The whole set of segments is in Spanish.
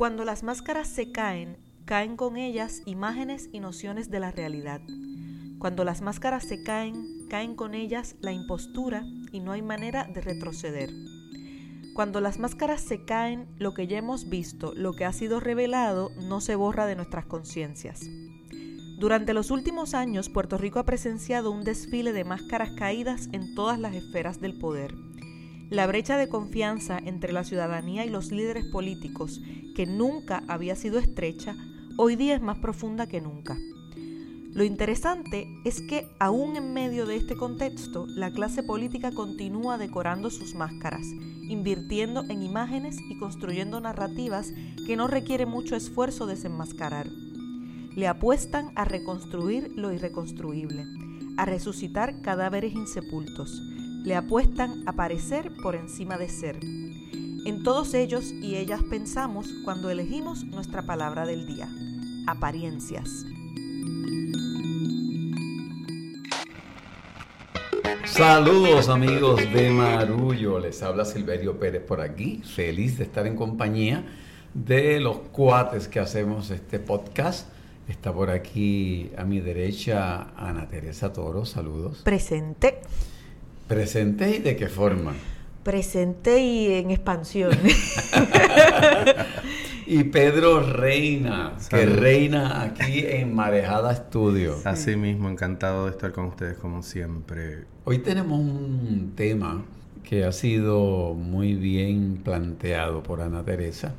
Cuando las máscaras se caen, caen con ellas imágenes y nociones de la realidad. Cuando las máscaras se caen, caen con ellas la impostura y no hay manera de retroceder. Cuando las máscaras se caen, lo que ya hemos visto, lo que ha sido revelado, no se borra de nuestras conciencias. Durante los últimos años, Puerto Rico ha presenciado un desfile de máscaras caídas en todas las esferas del poder. La brecha de confianza entre la ciudadanía y los líderes políticos, que nunca había sido estrecha, hoy día es más profunda que nunca. Lo interesante es que aún en medio de este contexto, la clase política continúa decorando sus máscaras, invirtiendo en imágenes y construyendo narrativas que no requiere mucho esfuerzo desenmascarar. Le apuestan a reconstruir lo irreconstruible, a resucitar cadáveres insepultos, le apuestan a parecer por encima de ser. En todos ellos y ellas pensamos cuando elegimos nuestra palabra del día, apariencias. Saludos amigos de Marullo, les habla Silverio Pérez por aquí, feliz de estar en compañía de los cuates que hacemos este podcast. Está por aquí a mi derecha Ana Teresa Toro, saludos. Presente. ¿Presente y de qué forma? Presente y en expansión. y Pedro Reina, que reina aquí en Marejada Estudio. Así mismo, encantado de estar con ustedes como siempre. Hoy tenemos un tema que ha sido muy bien planteado por Ana Teresa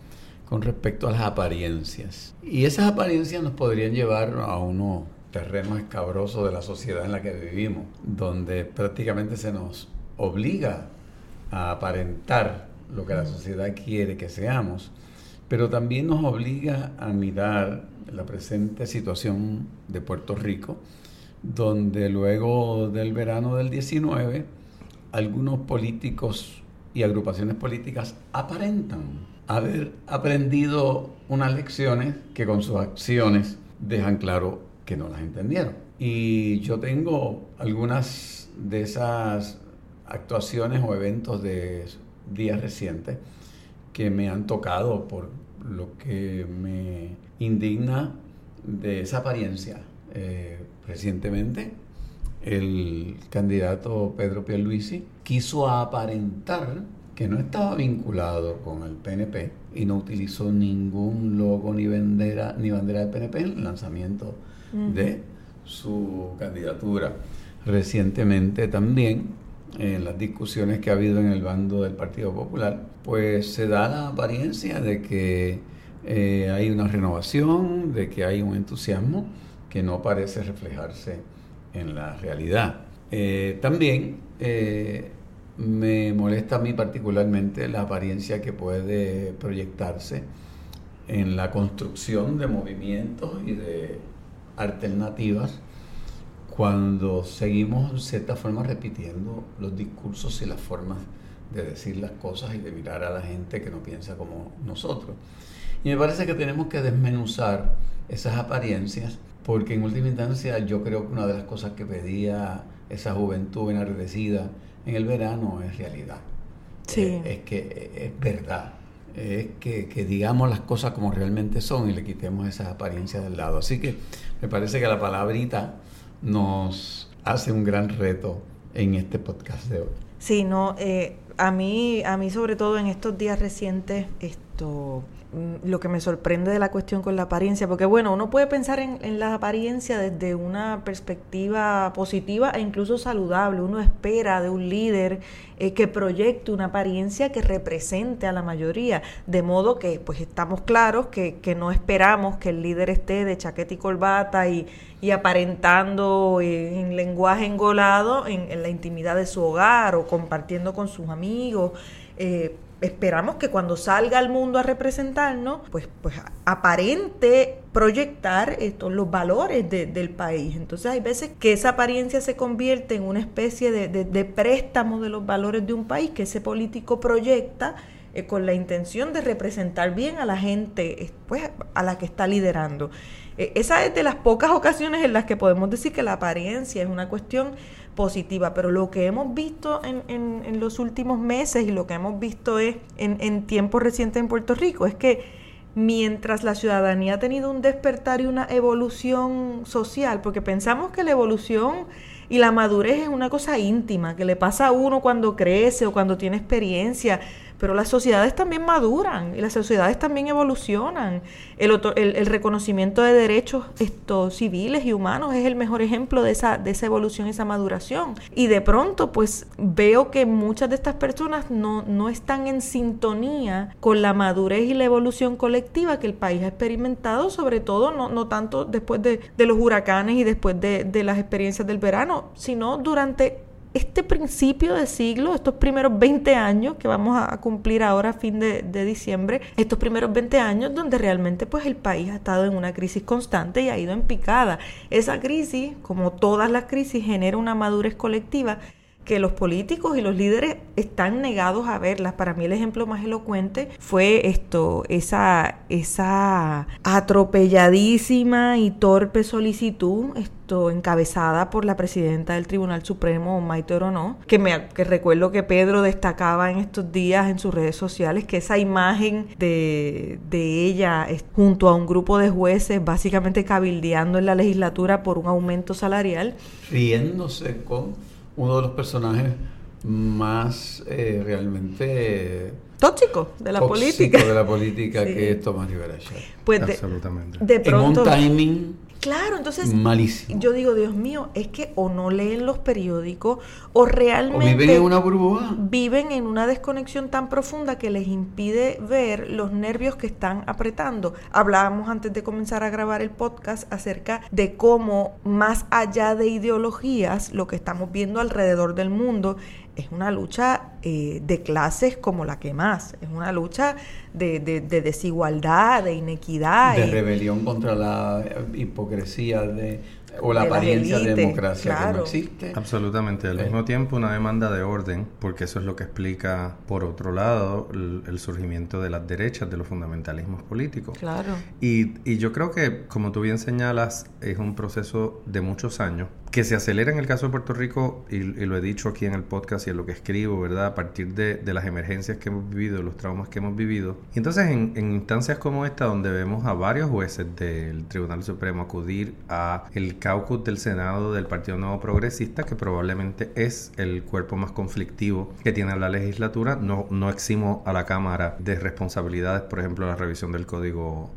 con respecto a las apariencias. Y esas apariencias nos podrían llevar a uno terreno escabroso de la sociedad en la que vivimos, donde prácticamente se nos obliga a aparentar lo que la sociedad quiere que seamos, pero también nos obliga a mirar la presente situación de Puerto Rico, donde luego del verano del 19, algunos políticos y agrupaciones políticas aparentan haber aprendido unas lecciones que con sus acciones dejan claro que no las entendieron. Y yo tengo algunas de esas actuaciones o eventos de días recientes que me han tocado por lo que me indigna de esa apariencia. Eh, recientemente, el candidato Pedro Pierluisi quiso aparentar que no estaba vinculado con el PNP y no utilizó ningún logo ni bandera, ni bandera del PNP en el lanzamiento de su candidatura. Recientemente también, en las discusiones que ha habido en el bando del Partido Popular, pues se da la apariencia de que eh, hay una renovación, de que hay un entusiasmo que no parece reflejarse en la realidad. Eh, también eh, me molesta a mí particularmente la apariencia que puede proyectarse en la construcción de movimientos y de alternativas cuando seguimos en cierta forma repitiendo los discursos y las formas de decir las cosas y de mirar a la gente que no piensa como nosotros. Y me parece que tenemos que desmenuzar esas apariencias porque en última instancia yo creo que una de las cosas que pedía esa juventud enardecida en el verano es realidad. Sí. Eh, es que es verdad es que, digamos las cosas como realmente son y le quitemos esas apariencias del lado. Así que me parece que la palabrita nos hace un gran reto en este podcast de hoy. Sí, no, eh, a mí, a mí sobre todo en estos días recientes, esto lo que me sorprende de la cuestión con la apariencia, porque bueno, uno puede pensar en, en, la apariencia desde una perspectiva positiva e incluso saludable. Uno espera de un líder eh, que proyecte una apariencia que represente a la mayoría, de modo que pues estamos claros que, que no esperamos que el líder esté de chaqueta y corbata y, y aparentando eh, en lenguaje engolado en, en, la intimidad de su hogar o compartiendo con sus amigos. Eh, esperamos que cuando salga al mundo a representarnos, pues, pues aparente proyectar estos, los valores del país. Entonces hay veces que esa apariencia se convierte en una especie de, de, préstamo de los valores de un país que ese político proyecta eh, con la intención de representar bien a la gente pues, a la que está liderando. Eh, esa es de las pocas ocasiones en las que podemos decir que la apariencia es una cuestión positiva, pero lo que hemos visto en, en, los últimos meses y lo que hemos visto es en, en tiempos recientes en Puerto Rico es que mientras la ciudadanía ha tenido un despertar y una evolución social, porque pensamos que la evolución y la madurez es una cosa íntima, que le pasa a uno cuando crece o cuando tiene experiencia, pero las sociedades también maduran y las sociedades también evolucionan. El, el, reconocimiento de derechos estos, civiles y humanos es el mejor ejemplo de esa, de esa evolución, esa maduración. Y de pronto, pues veo que muchas de estas personas no, no están en sintonía con la madurez y la evolución colectiva que el país ha experimentado, sobre todo no, no tanto después de, de, los huracanes y después de, de las experiencias del verano, sino durante este principio de siglo, estos primeros 20 años que vamos a cumplir ahora a fin de, diciembre, estos primeros 20 años donde realmente pues el país ha estado en una crisis constante y ha ido en picada. Esa crisis, como todas las crisis, genera una madurez colectiva que los políticos y los líderes están negados a verlas. Para mí el ejemplo más elocuente fue esto, esa, esa atropelladísima y torpe solicitud, esto encabezada por la presidenta del Tribunal Supremo, Maite Orono, que me que recuerdo que Pedro destacaba en estos días en sus redes sociales que esa imagen de, de ella junto a un grupo de jueces básicamente cabildeando en la legislatura por un aumento salarial. Riéndose con uno de los personajes más eh, realmente tóxico de la política. de la política que es Tomás Rivera pues absolutamente. de pronto en un timing Claro, entonces malísimo. yo digo, Dios mío, es que o no leen los periódicos o realmente viven en una burbuja. Viven en una desconexión tan profunda que les impide ver los nervios que están apretando. Hablábamos antes de comenzar a grabar el podcast acerca de cómo más allá de ideologías, lo que estamos viendo alrededor del mundo es una lucha eh, de clases como la que más, es una lucha de, desigualdad, de inequidad. De rebelión contra la hipocresía de, o la apariencia de democracia que no existe. Absolutamente. Al mismo tiempo, una demanda de orden, porque eso es lo que explica, por otro lado, el, surgimiento de las derechas, de los fundamentalismos políticos. Claro. Y, y yo creo que, como tú bien señalas, es un proceso de muchos años que se acelera en el caso de Puerto Rico, y, lo he dicho aquí en el podcast y en lo que escribo, ¿verdad? A partir de, las emergencias que hemos vivido, los traumas que hemos vivido. Y entonces en, instancias como esta, donde vemos a varios jueces del Tribunal Supremo acudir a el caucus del Senado del Partido Nuevo Progresista, que probablemente es el cuerpo más conflictivo que tiene la legislatura, no, no eximo a la Cámara de responsabilidades, por ejemplo, la revisión del Código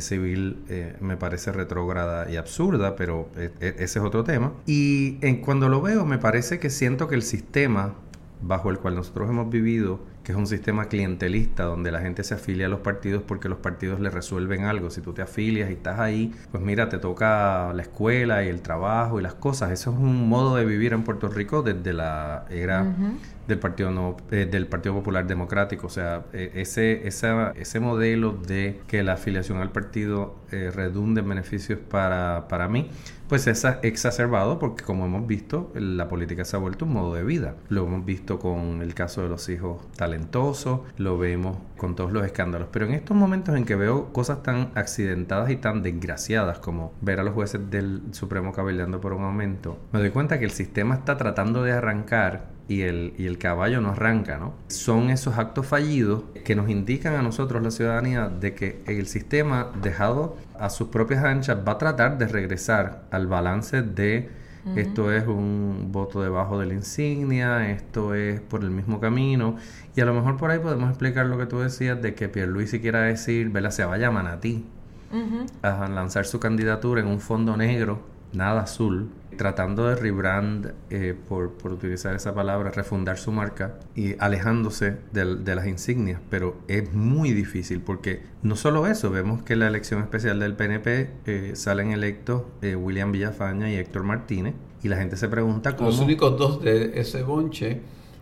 civil eh, me parece retrógrada y absurda, pero eh, eh, ese es otro tema. Y en, cuando lo veo me parece que siento que el sistema bajo el cual nosotros hemos vivido, que es un sistema clientelista donde la gente se afilia a los partidos porque los partidos le resuelven algo. Si tú te afilias y estás ahí, pues mira, te toca la escuela y el trabajo y las cosas. Eso es un modo de vivir en Puerto Rico desde la era del Partido no, eh, del Partido Popular Democrático, o sea, e, ese ese modelo de que la afiliación al partido eh, redunde en beneficios para, para mí, pues es exacerbado porque como hemos visto, la política se ha vuelto un modo de vida. Lo hemos visto con el caso de los hijos talentosos, lo vemos con todos los escándalos, pero en estos momentos en que veo cosas tan accidentadas y tan desgraciadas como ver a los jueces del Supremo cabildeando por un aumento, me doy cuenta que el sistema está tratando de arrancar y el, y el caballo no arranca, ¿no? Son esos actos fallidos que nos indican a nosotros, la ciudadanía, de que el sistema dejado a sus propias anchas va a tratar de regresar al balance de esto es un voto debajo de la insignia, esto es por el mismo camino, y a lo mejor por ahí podemos explicar lo que tú decías de que Pierluisi quiera decir, vela, se vaya a Manatí a lanzar su candidatura en un fondo negro, nada azul, tratando de rebrand, eh, por, utilizar esa palabra, refundar su marca y alejándose de, las insignias. Pero es muy difícil porque no solo eso, vemos que la elección especial del PNP eh, salen electos eh, William Villafaña y Héctor Martínez y la gente se pregunta cómo... Los únicos dos de ese bonche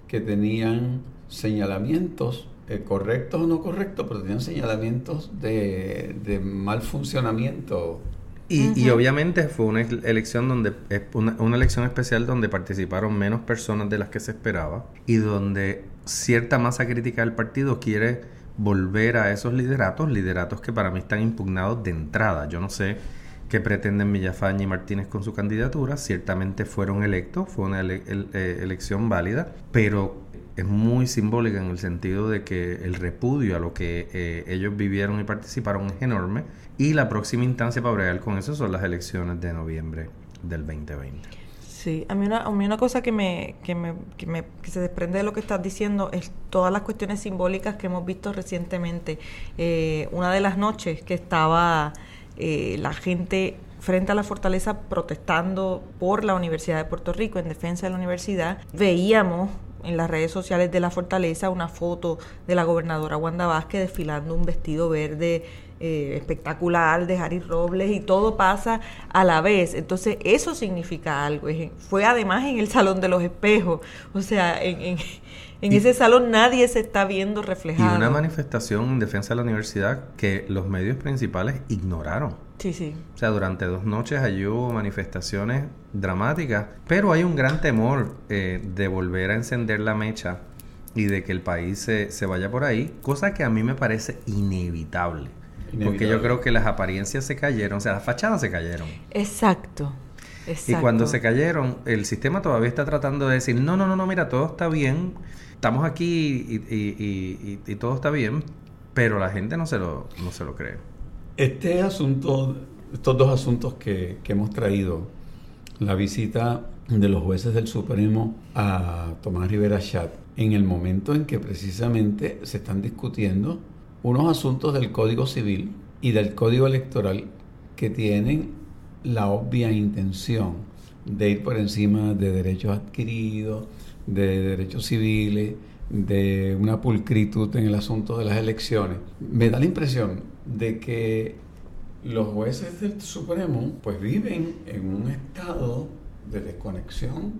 que tenían señalamientos correctos o no correctos, pero tenían señalamientos de, de mal funcionamiento y, obviamente fue una elección donde una, una, elección especial donde participaron menos personas de las que se esperaba y donde cierta masa crítica del partido quiere volver a esos lideratos, lideratos que para mí están impugnados de entrada. Yo no sé qué pretenden Villafaña y Martínez con su candidatura, ciertamente fueron electos, fue una eh, elección válida, pero es muy simbólica en el sentido de que el repudio a lo que eh, ellos vivieron y participaron es enorme y la próxima instancia para bregar con eso son las elecciones de noviembre del 2020. Sí, a mí una, a mí una cosa que me, que, me, que, me, que se desprende de lo que estás diciendo es todas las cuestiones simbólicas que hemos visto recientemente. Eh, una de las noches que estaba eh, la gente frente a la fortaleza protestando por la Universidad de Puerto Rico en defensa de la universidad, veíamos en las redes sociales de la fortaleza una foto de la gobernadora Wanda Vázquez desfilando un vestido verde eh, espectacular de Harry Robles y todo pasa a la vez. Entonces eso significa algo. Fue además en el Salón de los Espejos. O sea, en, en, en ese salón nadie se está viendo reflejado. Y una manifestación en defensa de la universidad que los medios principales ignoraron. Sí, sí. O sea, durante dos noches allí hubo manifestaciones dramáticas, pero hay un gran temor eh, de volver a encender la mecha y de que el país se, se vaya por ahí, cosa que a mí me parece inevitable. Porque yo creo que las apariencias se cayeron, o sea, las fachadas se cayeron. Exacto. Exacto. Y cuando se cayeron, el sistema todavía está tratando de decir, no, no, no, no, mira, todo está bien, estamos aquí y, y, y, y todo está bien, pero la gente no se lo, no se lo cree. Este asunto, estos dos asuntos que, hemos traído, la visita de los jueces del Supremo a Tomás Rivera Chat, en el momento en que precisamente se están discutiendo unos asuntos del Código Civil y del Código Electoral que tienen la obvia intención de ir por encima de derechos adquiridos, de derechos civiles, de una pulcritud en el asunto de las elecciones. Me da la impresión de que los jueces del Supremo pues viven en un estado de desconexión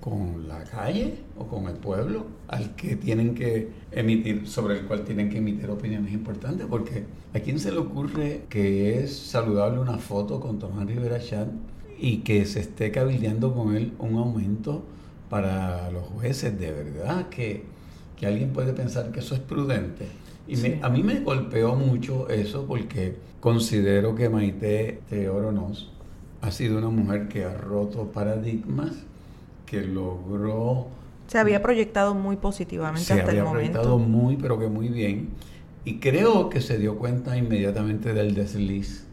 con la calle o con el pueblo al que tienen que emitir, sobre el cual tienen que emitir opiniones importantes, porque a quién se le ocurre que es saludable una foto con Tomás Rivera Chat y que se esté cabildeando con él un aumento para los jueces, de verdad que, que alguien puede pensar que eso es prudente. Y me, a mí me golpeó mucho eso porque considero que Maite Teoronos ha sido una mujer que ha roto paradigmas, que logró... Se había proyectado muy positivamente se hasta había el momento. proyectado muy, pero que muy bien. Y creo que se dio cuenta inmediatamente del desliz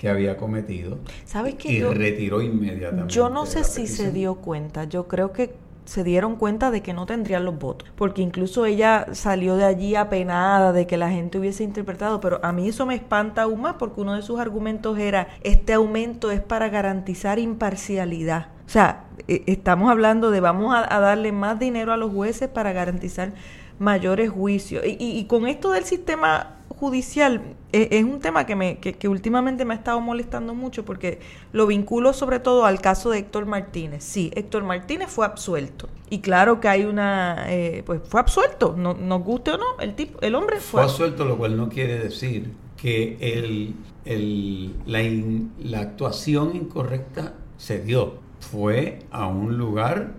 que había cometido. ¿Sabes qué? Y Yo- retiró inmediatamente. Yo no sé si se dio cuenta, yo creo que se dieron cuenta de que no tendrían los votos, porque incluso ella salió de allí apenada de que la gente hubiese interpretado, pero a mí eso me espanta aún más porque uno de sus argumentos era, este aumento es para garantizar imparcialidad. O sea, eh, estamos hablando de vamos a, a darle más dinero a los jueces para garantizar mayores juicios. Y, y- y con esto del sistema judicial eh, es un tema que, me, que, que últimamente me ha estado molestando mucho porque lo vinculo sobre todo al caso de Héctor Martínez. Sí, Héctor Martínez fue absuelto. Y claro que hay una... eh, pues fue absuelto, no, nos guste o no, el, tipo, el hombre Fue fue... absuelto, lo cual no quiere decir que el, el- la, in- la actuación incorrecta se dio. Fue a un lugar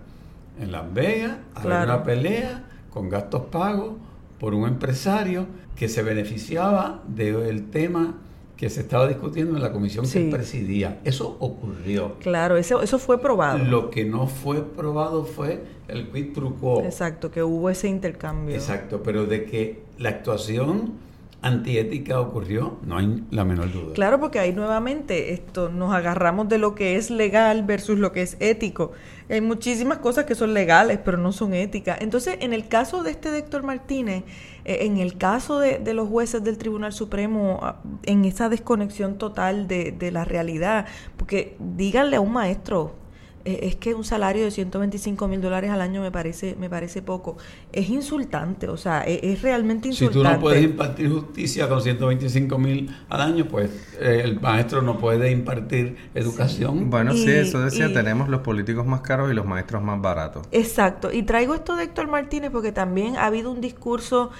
en Las Vegas a ver una pelea con gastos pagos por un empresario que se beneficiaba del tema que se estaba discutiendo en la comisión Sí. que él presidía. Eso ocurrió. Claro, eso, eso fue probado. Lo que no fue probado fue el quid pro quo. Exacto, que hubo ese intercambio. Exacto, pero de que la actuación antiética ocurrió, no hay la menor duda. Claro, porque ahí nuevamente esto nos agarramos de lo que es legal versus lo que es ético. Hay muchísimas cosas que son legales, pero no son éticas. Entonces, en el caso de este Héctor Martínez, eh, en el caso de, los jueces del Tribunal Supremo, ah, en esa desconexión total de, de la realidad, porque díganle a un maestro, es que un salario de 125 mil dólares al año me parece, me parece poco. Es insultante, o sea, es, es realmente Si insultante. tú no puedes impartir justicia con 125 mil al año, pues eh, el maestro no puede impartir educación. Bueno, sí, eso decía, y- tenemos los políticos más caros y los maestros más baratos. Exacto, y traigo esto de Héctor Martínez porque también ha habido un discurso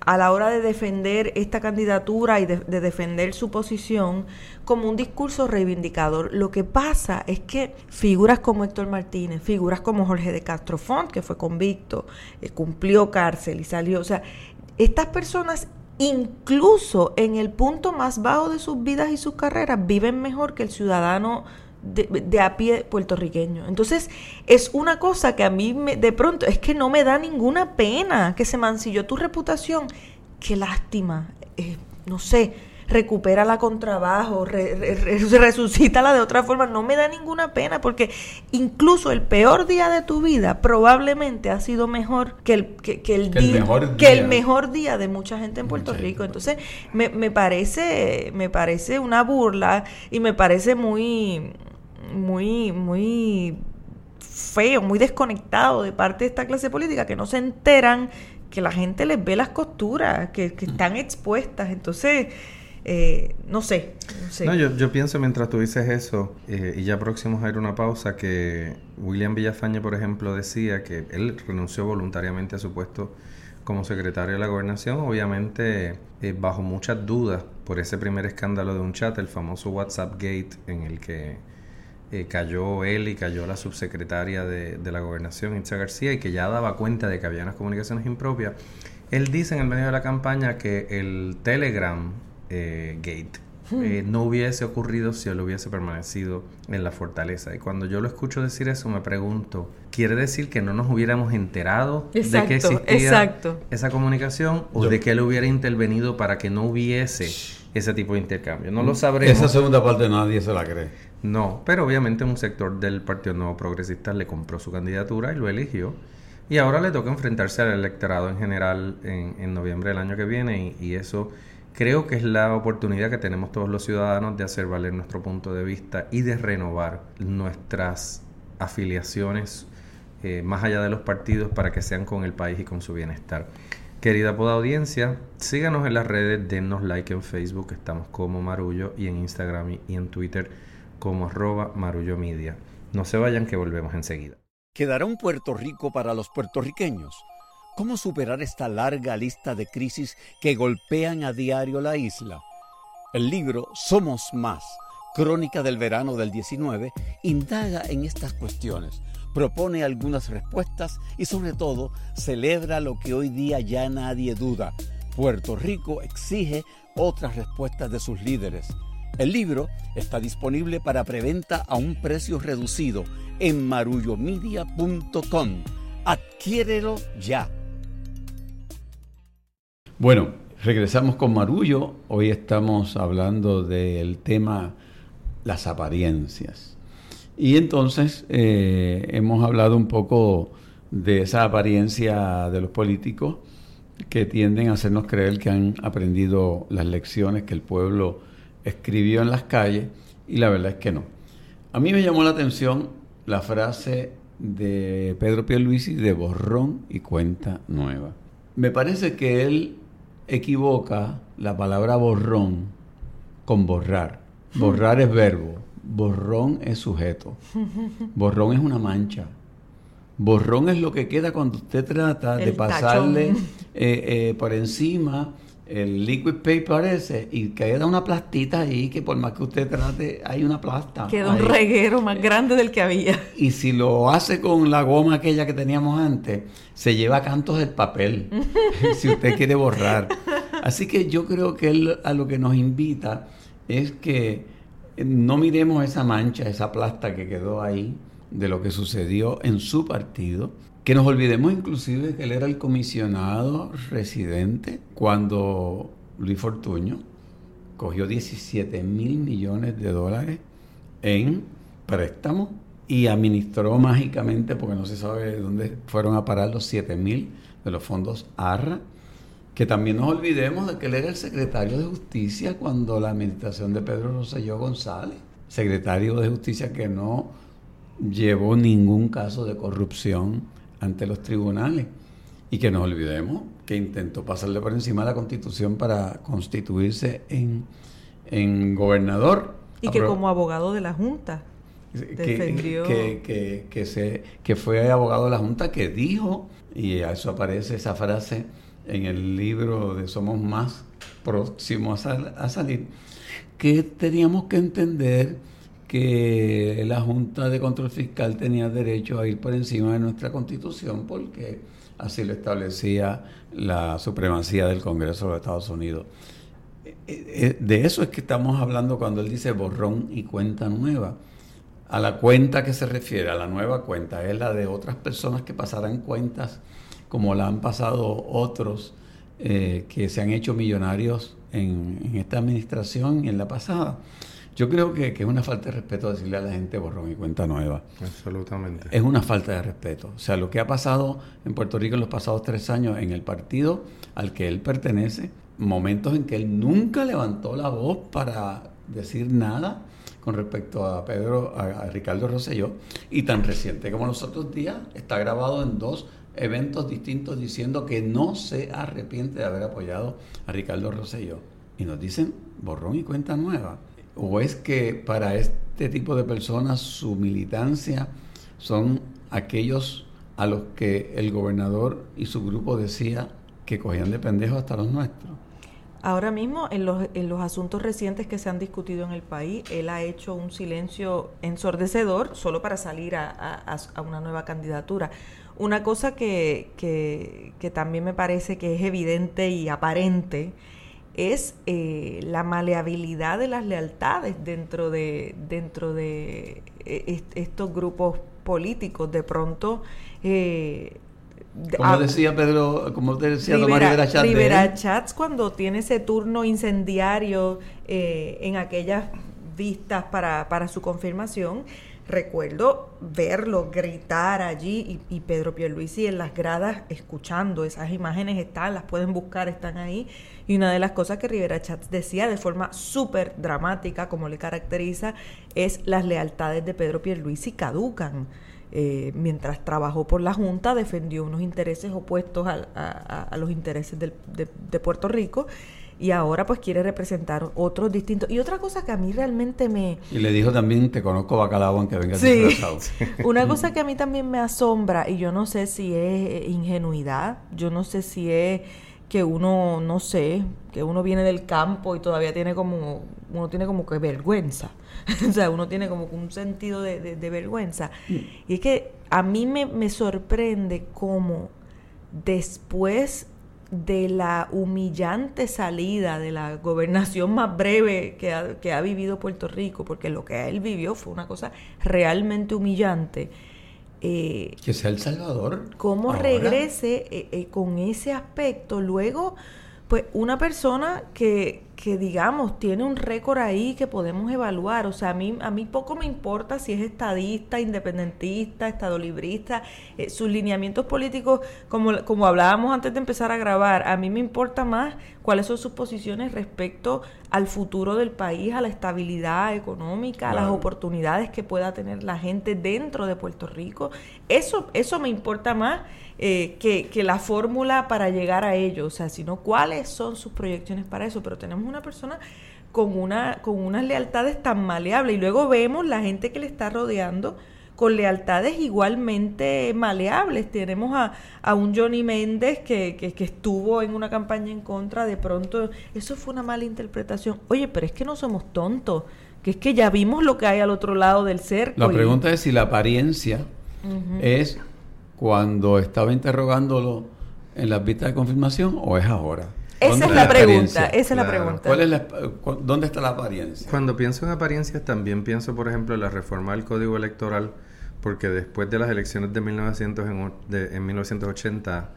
a la hora de defender esta candidatura y de, de defender su posición como un discurso reivindicador. Lo que pasa es que figuras como Héctor Martínez, figuras como Jorge de Castro Font, que fue convicto, eh, cumplió cárcel y salió, o sea, estas personas incluso en el punto más bajo de sus vidas y sus carreras viven mejor que el ciudadano de, a pie puertorriqueño. Entonces, es una cosa que a mí me, de pronto es que no me da ninguna pena que se mancilló tu reputación. Qué lástima. Eh, no sé, recupérala con trabajo, resucítala de otra forma. No me da ninguna pena porque incluso el peor día de tu vida probablemente ha sido mejor que el, que, el, día, mejor que el mejor día de mucha gente en Puerto Rico. Entonces, me, me, parece, me parece una burla y me parece muy, muy, muy feo, muy desconectado de parte de esta clase política que no se enteran que la gente les ve las costuras, que, que están expuestas. Entonces, eh, no sé. No, yo, yo, pienso mientras tú dices eso, eh, y ya próximos a ir una pausa, que William Villafañe, por ejemplo, decía que él renunció voluntariamente a su puesto como secretario de la gobernación, obviamente eh, bajo muchas dudas por ese primer escándalo de un chat, el famoso WhatsApp Gate, en el que cayó él y cayó la subsecretaria de, de la gobernación, Itza García, y que ya daba cuenta de que había unas comunicaciones impropias. Él dice en el medio de la campaña que el Telegram eh, Gate. Hmm. Eh, no hubiese ocurrido si él hubiese permanecido en la fortaleza. Y cuando yo lo escucho decir eso, me pregunto, ¿quiere decir que no nos hubiéramos enterado de que existía esa comunicación o de que él hubiera intervenido para que no hubiese ese tipo de intercambio? No lo sabremos. Esa segunda parte nadie se la cree. No, pero obviamente un sector del Partido Nuevo Progresista le compró su candidatura y lo eligió. Y ahora le toca enfrentarse al electorado en general en, noviembre del año que viene y eso Creo que es la oportunidad que tenemos todos los ciudadanos de hacer valer nuestro punto de vista y de renovar nuestras afiliaciones eh, más allá de los partidos para que sean con el país y con su bienestar. Querida poda audiencia, síganos en las redes, dennos like en Facebook, estamos como Marullo, y en Instagram y en Twitter como arroba. No se vayan que volvemos enseguida. ¿Quedará un Puerto Rico para los puertorriqueños? ¿Cómo superar esta larga lista de crisis que golpean a diario la isla? El libro Somos Más, Crónica del Verano del 19, indaga en estas cuestiones, propone algunas respuestas y sobre todo celebra lo que hoy día ya nadie duda. Puerto Rico exige otras respuestas de sus líderes. El libro está disponible para preventa a un precio reducido en marullomedia.com. Adquiérelo ya. Bueno, regresamos con Marullo. Hoy estamos hablando del tema las apariencias. Y entonces eh, hemos hablado un poco de esa apariencia de los políticos que tienden a hacernos creer que han aprendido las lecciones que el pueblo escribió en las calles y la verdad es que no. A mí me llamó la atención la frase de Pedro Pierluisi de borrón y cuenta nueva. Me parece que él equivoca la palabra borrón con borrar. Borrar es verbo, borrón es sujeto. Borrón es una mancha. Borrón es lo que queda cuando usted trata de pasarle eh, eh, por encima el liquid paper ese y queda una plastita ahí que por más que usted trate hay una plasta. Queda un reguero más grande del que había. Y si lo hace con la goma aquella que teníamos antes, se lleva cantos del papel, si usted quiere borrar. Así que yo creo que él a lo que nos invita es que no miremos esa mancha, esa plasta que quedó ahí de lo que sucedió en su partido, que nos olvidemos inclusive que él era el comisionado residente cuando Luis Fortuño cogió 17 mil millones de dólares en préstamos y administró mágicamente, porque no se sabe de dónde fueron a parar los 7 mil de los fondos ARRA, que también nos olvidemos de que él era el secretario de Justicia cuando la administración de Pedro Rosselló González, secretario de Justicia que no llevó ningún caso de corrupción ante los tribunales. Y que nos olvidemos que intentó pasarle por encima la constitución para constituirse en, en gobernador. Y que como abogado de la Junta defendió. Que, que, se, que fue abogado de la Junta que dijo, y a eso aparece esa frase en el libro de Somos Más próximos a, a salir, que teníamos que entender que la Junta de Control Fiscal tenía derecho a ir por encima de nuestra constitución porque así lo establecía la supremacía del Congreso de los Estados Unidos. Eh, eh, de eso es que estamos hablando cuando él dice borrón y cuenta nueva. a la cuenta que se refiere, a la nueva cuenta, es la de otras personas que pasarán cuentas como la han pasado otros eh, que se han hecho millonarios en, esta administración y en la pasada. Yo creo que, que, es una falta de respeto decirle a la gente borrón y cuenta nueva. Absolutamente. Es una falta de respeto. O sea, lo que ha pasado en Puerto Rico en los pasados tres años en el partido al que él pertenece, momentos en que él nunca levantó la voz para decir nada con respecto a Pedro, a, a Ricardo Rosselló, y tan reciente como los otros días, está grabado en dos eventos distintos diciendo que no se arrepiente de haber apoyado a Ricardo Rosselló. Y nos dicen borrón y cuenta nueva. ¿O es que para este tipo de personas su militancia son aquellos a los que el gobernador y su grupo decía que cogían de pendejos hasta los nuestros? Ahora mismo, en los, en los asuntos recientes que se han discutido en el país, él ha hecho un silencio ensordecedor solo para salir a, a, a una nueva candidatura. Una cosa que, que, que, también me parece que es evidente y aparente es eh, la maleabilidad de las lealtades dentro de, dentro de eh, estos grupos políticos. De pronto... Eh, como decía Pedro, como te decía Rivera, Tomás Rivera Chats. Rivera Chats cuando tiene ese turno incendiario eh, en aquellas vistas para, para su confirmación, recuerdo verlo gritar allí y, y, Pedro Pierluisi en las gradas escuchando esas imágenes están, las pueden buscar, están ahí. Y una de las cosas que Rivera Chats decía de forma súper dramática, como le caracteriza, es las lealtades de Pedro Pierluisi caducan. Eh, mientras trabajó por la Junta, defendió unos intereses opuestos a, los intereses de, Puerto Rico y ahora pues quiere representar otros distintos. Y otra cosa que a mí realmente me... Y le dijo también, te conozco bacalao aunque vengas sí. disfrazado. Una cosa que a mí también me asombra, y yo no sé si es ingenuidad, yo no sé si es que uno, no sé, que uno viene del campo y todavía tiene como, uno tiene como que vergüenza. o sea, uno tiene como un sentido de, de, de vergüenza. Mm. Y es que a mí me, me sorprende cómo después de la humillante salida de la gobernación más breve que ha, que ha vivido Puerto Rico, porque lo que él vivió fue una cosa realmente humillante, eh, que sea El Salvador. ¿Cómo ahora? regrese eh, eh, con ese aspecto? Luego, pues una persona que, que digamos tiene un récord ahí que podemos evaluar. O sea, a mí, a mí poco me importa si es estadista, independentista, estadolibrista, eh, sus lineamientos políticos, como, como hablábamos antes de empezar a grabar, a mí me importa más cuáles son sus posiciones respecto al futuro del país, a la estabilidad económica, claro. a las oportunidades que pueda tener la gente dentro de Puerto Rico. Eso, eso me importa más eh, que, que, la fórmula para llegar a ello, o sea, sino cuáles son sus proyecciones para eso, pero tenemos una persona con, una, con unas lealtades tan maleables y luego vemos la gente que le está rodeando con lealtades igualmente maleables. Tenemos a, a un Johnny Méndez que, que, que, estuvo en una campaña en contra, de pronto, eso fue una mala interpretación. Oye, pero es que no somos tontos, que es que ya vimos lo que hay al otro lado del cerco. La pregunta y... es si la apariencia uh -huh. es cuando estaba interrogándolo en las vistas de confirmación o es ahora? Esa es la, la pregunta, esa es la pregunta. ¿Cuál es la, ¿Dónde está la apariencia? Cuando pienso en apariencias también pienso, por ejemplo, en la reforma del Código Electoral, porque después de las elecciones de, 1900 en, de, en 1980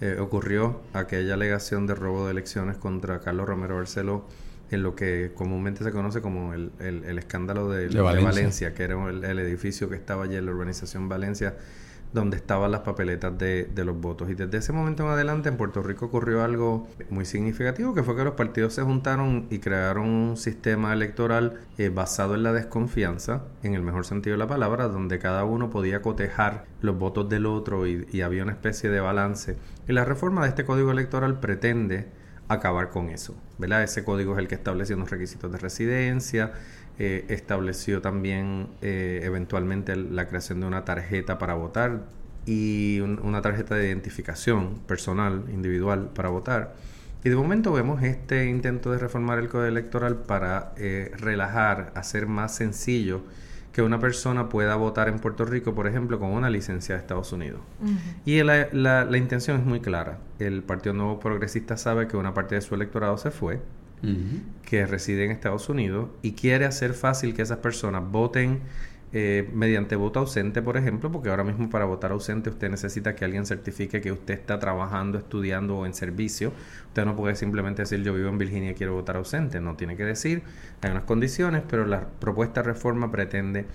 eh, ocurrió aquella alegación de robo de elecciones contra Carlos Romero Barceló en lo que comúnmente se conoce como el, el, el escándalo de, de, Valencia. de, Valencia. que era el, el edificio que estaba allí en la urbanización Valencia donde estaban las papeletas de, de, los votos. Y desde ese momento en adelante en Puerto Rico ocurrió algo muy significativo, que fue que los partidos se juntaron y crearon un sistema electoral eh, basado en la desconfianza, en el mejor sentido de la palabra, donde cada uno podía cotejar los votos del otro y, y había una especie de balance. Y la reforma de este código electoral pretende acabar con eso, ¿verdad? Ese código es el que establece unos requisitos de residencia, eh, estableció también eh, eventualmente la creación de una tarjeta para votar y un, una tarjeta de identificación personal, individual, para votar. Y de momento vemos este intento de reformar el código electoral para eh, relajar, hacer más sencillo que una persona pueda votar en Puerto Rico, por ejemplo, con una licencia de Estados Unidos. Uh -huh. Y la, la, la, intención es muy clara. El Partido Nuevo Progresista sabe que una parte de su electorado se fue, que reside en Estados Unidos, y quiere hacer fácil que esas personas voten eh, mediante voto ausente, por ejemplo, porque ahora mismo para votar ausente usted necesita que alguien certifique que usted está trabajando, estudiando o en servicio. Usted no puede simplemente decir yo vivo en Virginia y quiero votar ausente. No tiene que decir, hay unas condiciones, pero la propuesta de reforma pretende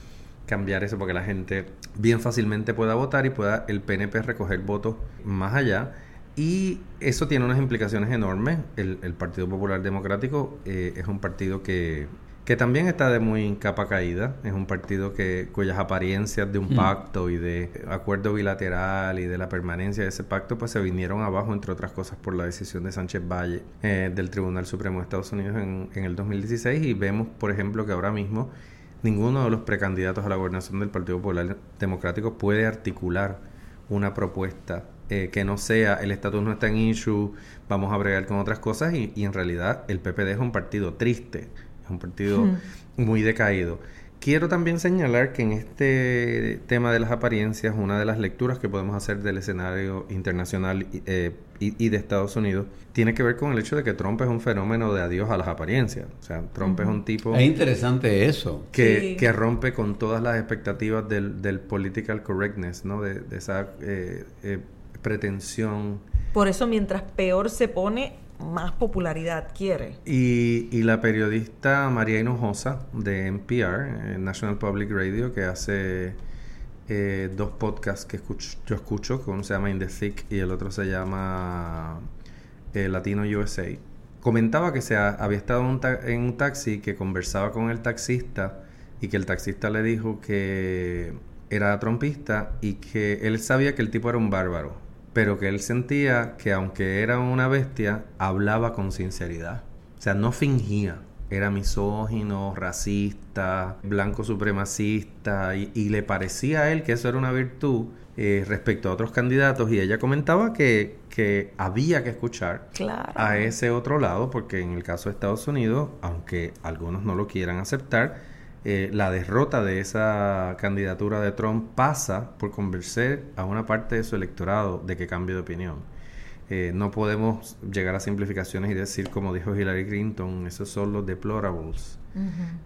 cambiar eso para que la gente bien fácilmente pueda votar y pueda el PNP recoger votos más allá. Y eso tiene unas implicaciones enormes. El, Partido Popular Democrático eh, es un partido que que también está de muy capa caída. Es un partido que cuyas apariencias de un mm. pacto y de acuerdo bilateral y de la permanencia de ese pacto pues se vinieron abajo, entre otras cosas, por la decisión de Sánchez Valle eh, del Tribunal Supremo de Estados Unidos en, en el 2016 y vemos, por ejemplo, que ahora mismo ninguno de los precandidatos a la gobernación del Partido Popular Democrático puede articular una propuesta eh, que no sea el estatus no está en issue, vamos a bregar con otras cosas y, y en realidad el PPD es un partido triste es un partido muy decaído. Quiero también señalar que en este tema de las apariencias, una de las lecturas que podemos hacer del escenario internacional eh, y, de Estados Unidos tiene que ver con el hecho de que Trump es un fenómeno de adiós a las apariencias. O sea, Trump es un tipo... Es interesante eso. Que, que rompe con todas las expectativas del, del political correctness, ¿no? De, esa eh, eh, pretensión. Por eso mientras peor se pone, más popularidad quiere. Y, y la periodista María Hinojosa de NPR, eh, National Public Radio, que hace eh, dos podcasts que yo escucho, uno se llama In the Thick y el otro se llama eh, Latino USA, comentaba que se había estado un, en un taxi que conversaba con el taxista y que el taxista le dijo que era trompista y que él sabía que el tipo era un bárbaro pero que él sentía que aunque era una bestia, hablaba con sinceridad. O sea, no fingía. Era misógino, racista, blanco supremacista, y, le parecía a él que eso era una virtud eh, respecto a otros candidatos, y ella comentaba que, que había que escuchar a ese otro lado, porque en el caso de Estados Unidos, aunque algunos no lo quieran aceptar, eh, la derrota de esa candidatura de Trump pasa por convencer a una parte de su electorado de que cambie de opinión. Eh, no podemos llegar a simplificaciones y decir, como dijo Hillary Clinton, esos son los deplorables.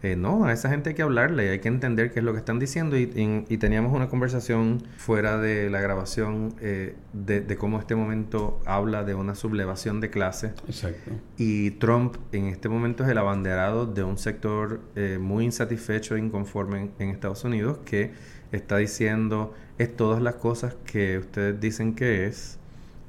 Eh, no, a esa gente hay que hablarle, hay que entender qué es lo que están diciendo. Y, teníamos una conversación fuera de la grabación eh, de, cómo este momento habla de una sublevación de clase. Exacto. Y Trump en este momento es el abanderado de un sector eh, muy insatisfecho e inconforme en, Estados Unidos que está diciendo es todas las cosas que ustedes dicen que es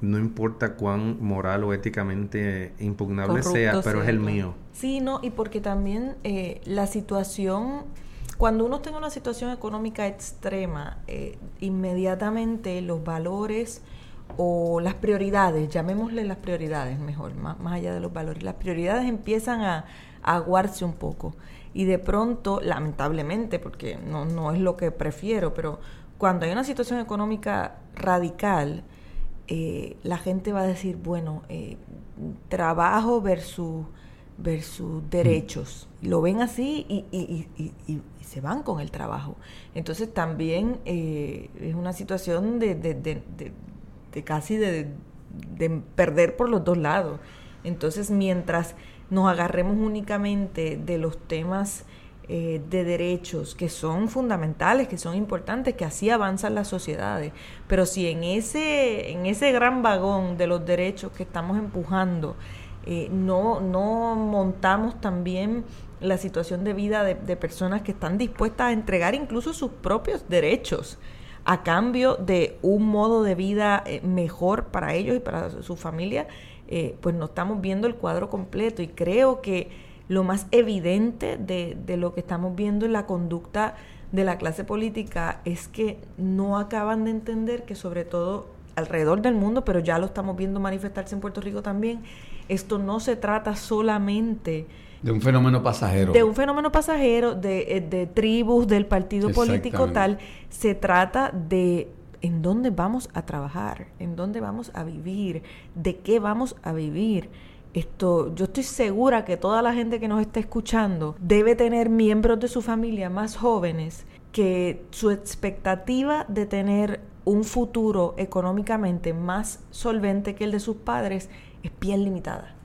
no importa cuán moral o éticamente impugnable sea, pero es el mío. Sí, no, y porque también eh, la situación, cuando uno tiene una situación económica extrema, eh, inmediatamente los valores o las prioridades, llamémosle las prioridades mejor, más, más allá de los valores, las prioridades empiezan a, a aguarse un poco. Y de pronto, lamentablemente, porque no, no es lo que prefiero, pero cuando hay una situación económica radical, eh, la gente va a decir, bueno, eh, trabajo versus, versus derechos. Lo ven así y, y, y, se van con el trabajo. Entonces también eh, es una situación de, de, de, de casi de, perder por los dos lados. Entonces mientras nos agarremos únicamente de los temas eh, de derechos que son fundamentales, que son importantes, que así avanzan las sociedades. Pero si en ese, en ese gran vagón de los derechos que estamos empujando, eh, no, no montamos también la situación de vida de, personas que están dispuestas a entregar incluso sus propios derechos a cambio de un modo de vida eh, mejor para ellos y para su familia, pues no estamos viendo el cuadro completo y creo que lo más evidente de, de lo que estamos viendo en la conducta de la clase política es que no acaban de entender que sobre todo alrededor del mundo, pero ya lo estamos viendo manifestarse en Puerto Rico también, esto no se trata solamente de un fenómeno pasajero. De un fenómeno pasajero, de, eh, de tribus, del partido político tal, se trata de en dónde vamos a trabajar, en dónde vamos a vivir, de qué vamos a vivir esto, yo estoy segura que toda la gente que nos está escuchando debe tener miembros de su familia más jóvenes que su expectativa de tener un futuro económicamente más solvente que el de sus padres es bien limitada.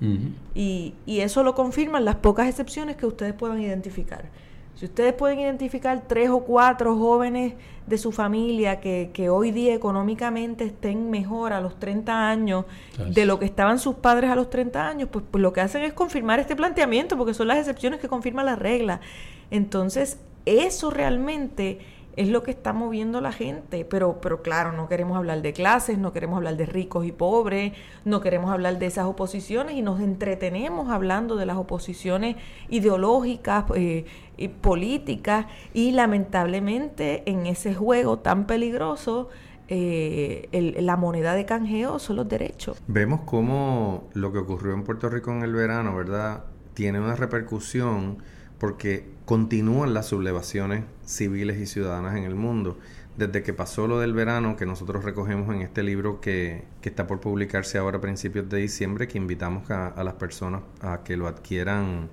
y, y, eso lo confirman las pocas excepciones que ustedes puedan identificar. Si ustedes pueden identificar tres o cuatro jóvenes de su familia que, que hoy día económicamente estén mejor a los 30 años de lo que estaban sus padres a los 30 años, pues, pues lo que hacen es confirmar este planteamiento, porque son las excepciones que confirman la regla. Entonces, eso realmente es lo que está moviendo la gente. Pero, pero claro, no queremos hablar de clases, no queremos hablar de ricos y pobres, no queremos hablar de esas oposiciones y nos entretenemos hablando de las oposiciones ideológicas, eh, y políticas y lamentablemente en ese juego tan peligroso eh, la moneda de canjeo son los derechos. Vemos cómo lo que ocurrió en Puerto Rico en el verano, ¿verdad? Tiene una repercusión porque continúan las sublevaciones civiles y ciudadanas en el mundo. Desde que pasó lo del verano, que nosotros recogemos en este libro que, que está por publicarse ahora a principios de diciembre, que invitamos a, a las personas a que lo adquieran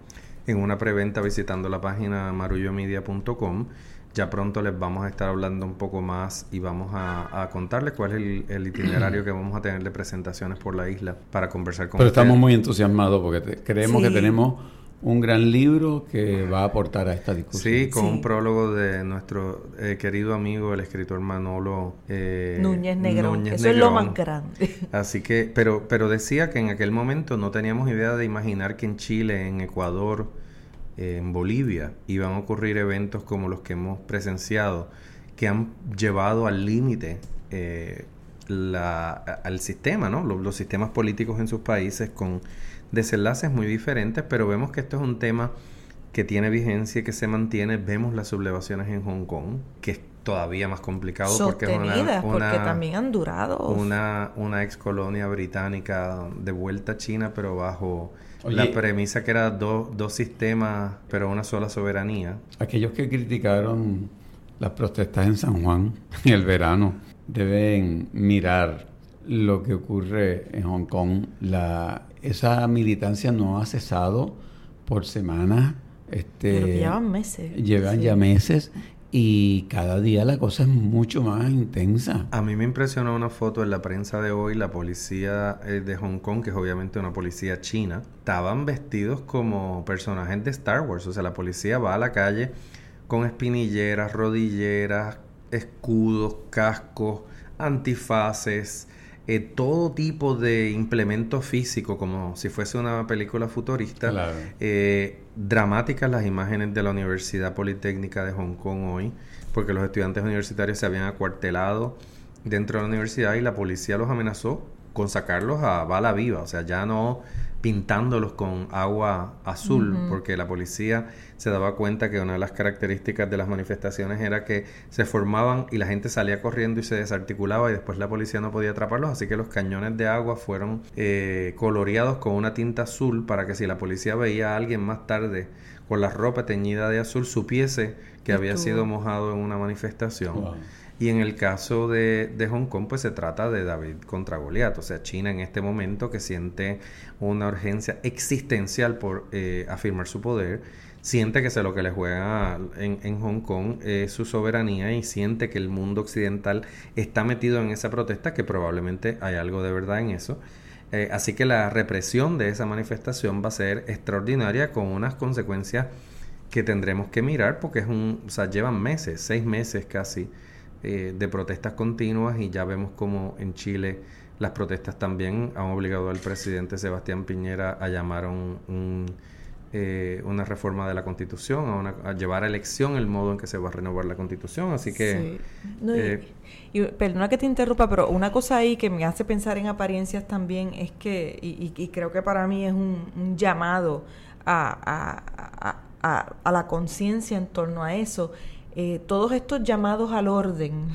en una preventa visitando la página marullomedia.com. Ya pronto les vamos a estar hablando un poco más y vamos a, contarles cuál es el, itinerario que vamos a tener de presentaciones por la isla para conversar con Pero estamos muy entusiasmados porque creemos que tenemos un gran libro que va a aportar a esta discusión. Sí, con un prólogo de nuestro eh, querido amigo, el escritor Manolo eh, Núñez Negrón. Eso es lo más grande. Así que, pero, pero decía que en aquel momento no teníamos idea de imaginar que en Chile, en Ecuador, en Bolivia iban a ocurrir eventos como los que hemos presenciado, que han llevado al límite eh, al sistema, ¿no? Los, sistemas políticos en sus países con desenlaces muy diferentes, pero vemos que esto es un tema que tiene vigencia y que se mantiene. Vemos las sublevaciones en Hong Kong, que es todavía más complicado porque es una, porque también han durado. Una, una ex colonia británica de vuelta a China, pero bajo la premisa que era dos sistemas, pero una sola soberanía. Aquellos que criticaron las protestas en San Juan en el verano deben mirar lo que ocurre en Hong Kong. La, esa militancia no ha cesado por semanas. Este, Pero llevan meses. Llevan ya meses y cada día la cosa es mucho más intensa. A mí me impresionó una foto en la prensa de hoy, la policía eh, de Hong Kong, que es obviamente una policía china, estaban vestidos como personajes de Star Wars, o sea, la policía va a la calle con espinilleras, rodilleras, escudos, cascos, antifaces, eh, todo tipo de implemento físico, como si fuese una película futurista. Eh, dramáticas las imágenes de la Universidad Politécnica de Hong Kong hoy, porque los estudiantes universitarios se habían acuartelado dentro de la universidad y la policía los amenazó con sacarlos a bala viva, o sea, ya no pintándolos con agua azul, porque la policía se daba cuenta que una de las características de las manifestaciones era que se formaban y la gente salía corriendo y se desarticulaba y después la policía no podía atraparlos, así que los cañones de agua fueron eh, coloreados con una tinta azul para que si la policía veía a alguien más tarde con la ropa teñida de azul supiese que había sido mojado en una manifestación. Y en el caso de, de, Hong Kong, pues se trata de David contra Goliat. O sea, China en este momento que siente una urgencia existencial por eh, afirmar su poder, siente que se lo que le juega en, en, Hong Kong es su soberanía y siente que el mundo occidental está metido en esa protesta, que probablemente hay algo de verdad en eso. Eh, así que la represión de esa manifestación va a ser extraordinaria con unas consecuencias que tendremos que mirar porque es un, o sea, llevan meses, seis meses casi eh, de protestas continuas y ya vemos como en Chile las protestas también han obligado al presidente Sebastián Piñera a llamar un, eh, una reforma de la constitución, a, llevar a elección el modo en que se va a renovar la constitución. Así que... y, perdona que te interrumpa, pero una cosa ahí que me hace pensar en apariencias también es que, y, creo que para mí es un, llamado a, a la conciencia en torno a eso, eh, todos estos llamados al orden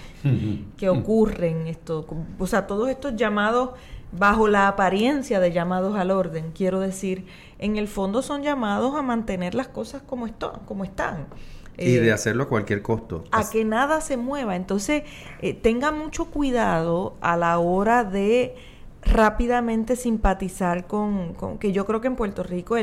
que ocurren, esto, o sea, todos estos llamados bajo la apariencia de llamados al orden, quiero decir, en el fondo son llamados a mantener las cosas como, como están. Y de eh, hacerlo a cualquier costo. A que nada se mueva. Entonces, eh, tenga mucho cuidado a la hora de rápidamente simpatizar con, que yo creo que en Puerto Rico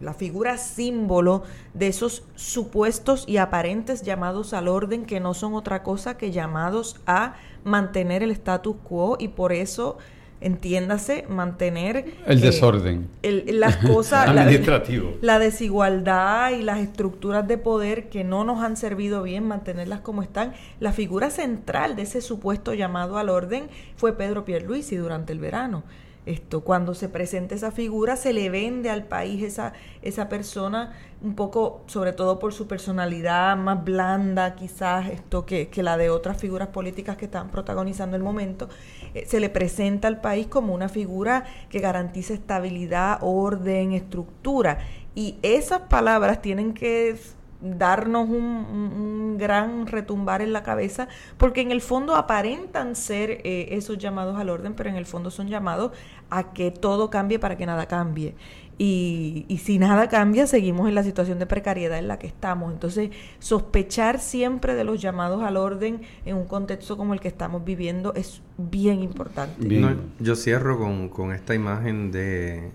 la figura símbolo de esos supuestos y aparentes llamados al orden que no son otra cosa que llamados a mantener el status quo y por eso entiéndase mantener el eh, desorden el- las cosas la- administrativo. la desigualdad y las estructuras de poder que no nos han servido bien, mantenerlas como están. La figura central de ese supuesto llamado al orden fue Pedro Pierluisi durante el verano. Esto, cuando se presenta esa figura, se le vende al país esa, esa persona un poco, sobre todo por su personalidad más blanda, quizás esto que, que la de otras figuras políticas que están protagonizando el momento, eh, se le presenta al país como una figura que garantiza estabilidad, orden, estructura. Y esas palabras tienen que darnos un, un- gran retumbar en la cabeza, porque en el fondo aparentan ser eh, esos llamados al orden, pero en el fondo son llamados a que todo cambie para que nada cambie. Y, y si nada cambia, seguimos en la situación de precariedad en la que estamos. Entonces, sospechar siempre de los llamados al orden en un contexto como el que estamos viviendo es bien importante. Bien. No, yo cierro con, con esta imagen de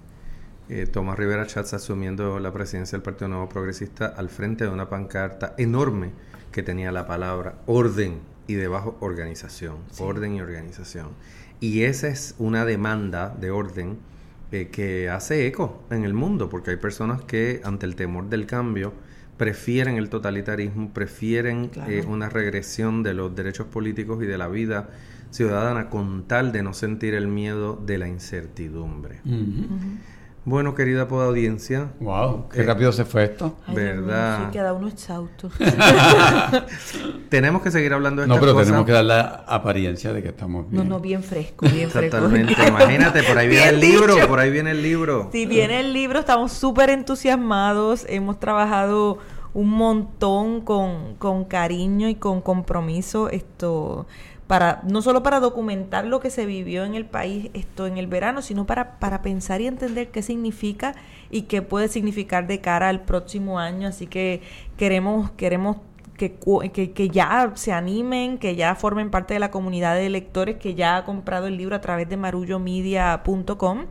eh, Tomás Rivera Chats asumiendo la presidencia del Partido Nuevo Progresista al frente de una pancarta enorme que tenía la palabra orden y debajo organización, orden y organización. Y esa es una demanda de orden eh, que hace eco en el mundo, porque hay personas que ante el temor del cambio prefieren el totalitarismo, prefieren Claro. eh, una regresión de los derechos políticos y de la vida ciudadana con tal de no sentir el miedo de la incertidumbre. Bueno, querida poda audiencia, Wow, qué Eh, rápido se fue esto. Ay, Dios mío, ¿Verdad? sí, queda uno exhausto. tenemos que seguir hablando de No, pero cosas. tenemos que dar la apariencia de que estamos No, bien. no, bien fresco, bien fresco. Totalmente. Imagínate, por ahí viene Bien el libro, dicho. por ahí viene el libro. Si viene el libro, estamos súper entusiasmados. Hemos trabajado un montón con, con cariño y con compromiso esto para no solo para documentar lo que se vivió en el país esto en el verano, sino para, para pensar y entender qué significa y qué puede significar de cara al próximo año. Así que queremos, queremos que, que, que ya se animen, que ya formen parte de la comunidad de lectores que ya ha comprado el libro a través de marullomedia.com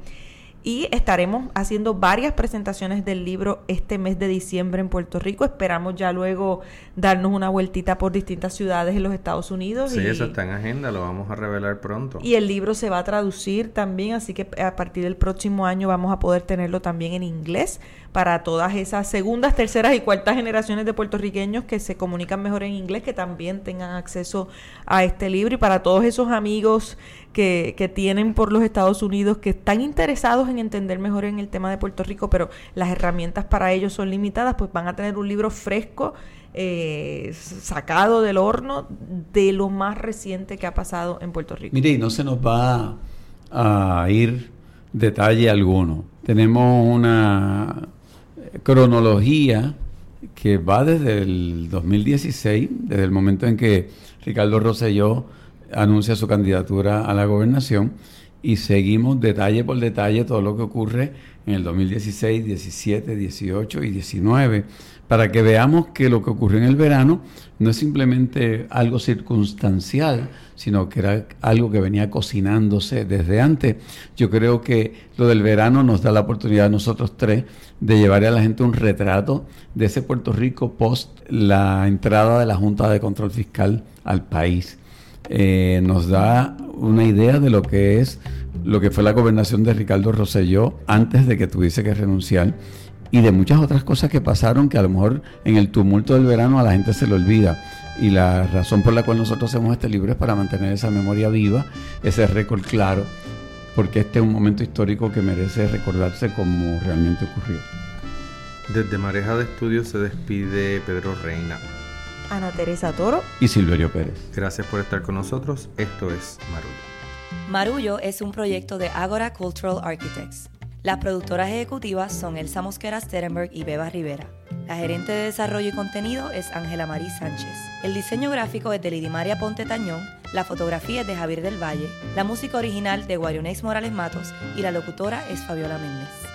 y estaremos haciendo varias presentaciones del libro este mes de diciembre en Puerto Rico. Esperamos ya luego darnos una vueltita por distintas ciudades en los Estados Unidos. Sí, y, eso está en agenda, lo vamos a revelar pronto. y el libro se va a traducir también, así que a partir del próximo año vamos a poder tenerlo también en inglés para todas esas segundas, terceras y cuartas generaciones de puertorriqueños que se comunican mejor en inglés, que también tengan acceso a este libro y para todos esos amigos que, tienen por los Estados Unidos que están interesados en entender mejor en el tema de Puerto Rico, pero las herramientas para ellos son limitadas, pues van a tener un libro fresco eh, sacado del horno de lo más reciente que ha pasado en Puerto Rico. Mire, y no se nos va a ir detalle alguno. Tenemos una cronología que va desde el 2016, desde el momento en que Ricardo Rosselló anuncia su candidatura a la gobernación y seguimos detalle por detalle todo lo que ocurre en el 2016, 17, 18 y 19 para que veamos que lo que ocurrió en el verano no es simplemente algo circunstancial, sino que era algo que venía cocinándose desde antes. Yo creo que lo del verano nos da la oportunidad a nosotros tres de llevar a la gente un retrato de ese Puerto Rico post la entrada de la Junta de Control Fiscal al país. Eh, nos da una idea de lo que es lo que fue la gobernación de Ricardo Rosselló antes de que tuviese que renunciar y de muchas otras cosas que pasaron que a lo mejor en el tumulto del verano a la gente se le olvida. Y la razón por la cual nosotros hacemos este libro es para mantener esa memoria viva, ese récord claro, porque este es un momento histórico que merece recordarse como realmente ocurrió. Desde Mareja de Estudios se despide Pedro Reina. Ana Teresa Toro. Y Silverio Pérez. Gracias por estar con nosotros. Esto es Marullo. Marullo es un proyecto de Agora Cultural Architects. Las productoras ejecutivas son Elsa Mosquera Sterenberg y Beba Rivera. La gerente de desarrollo y contenido es Ángela Marí Sánchez. El diseño gráfico es de Lidimaria Ponte Tañón, la fotografía es de Javier del Valle, la música original de Guarionex Morales Matos y la locutora es Fabiola Méndez.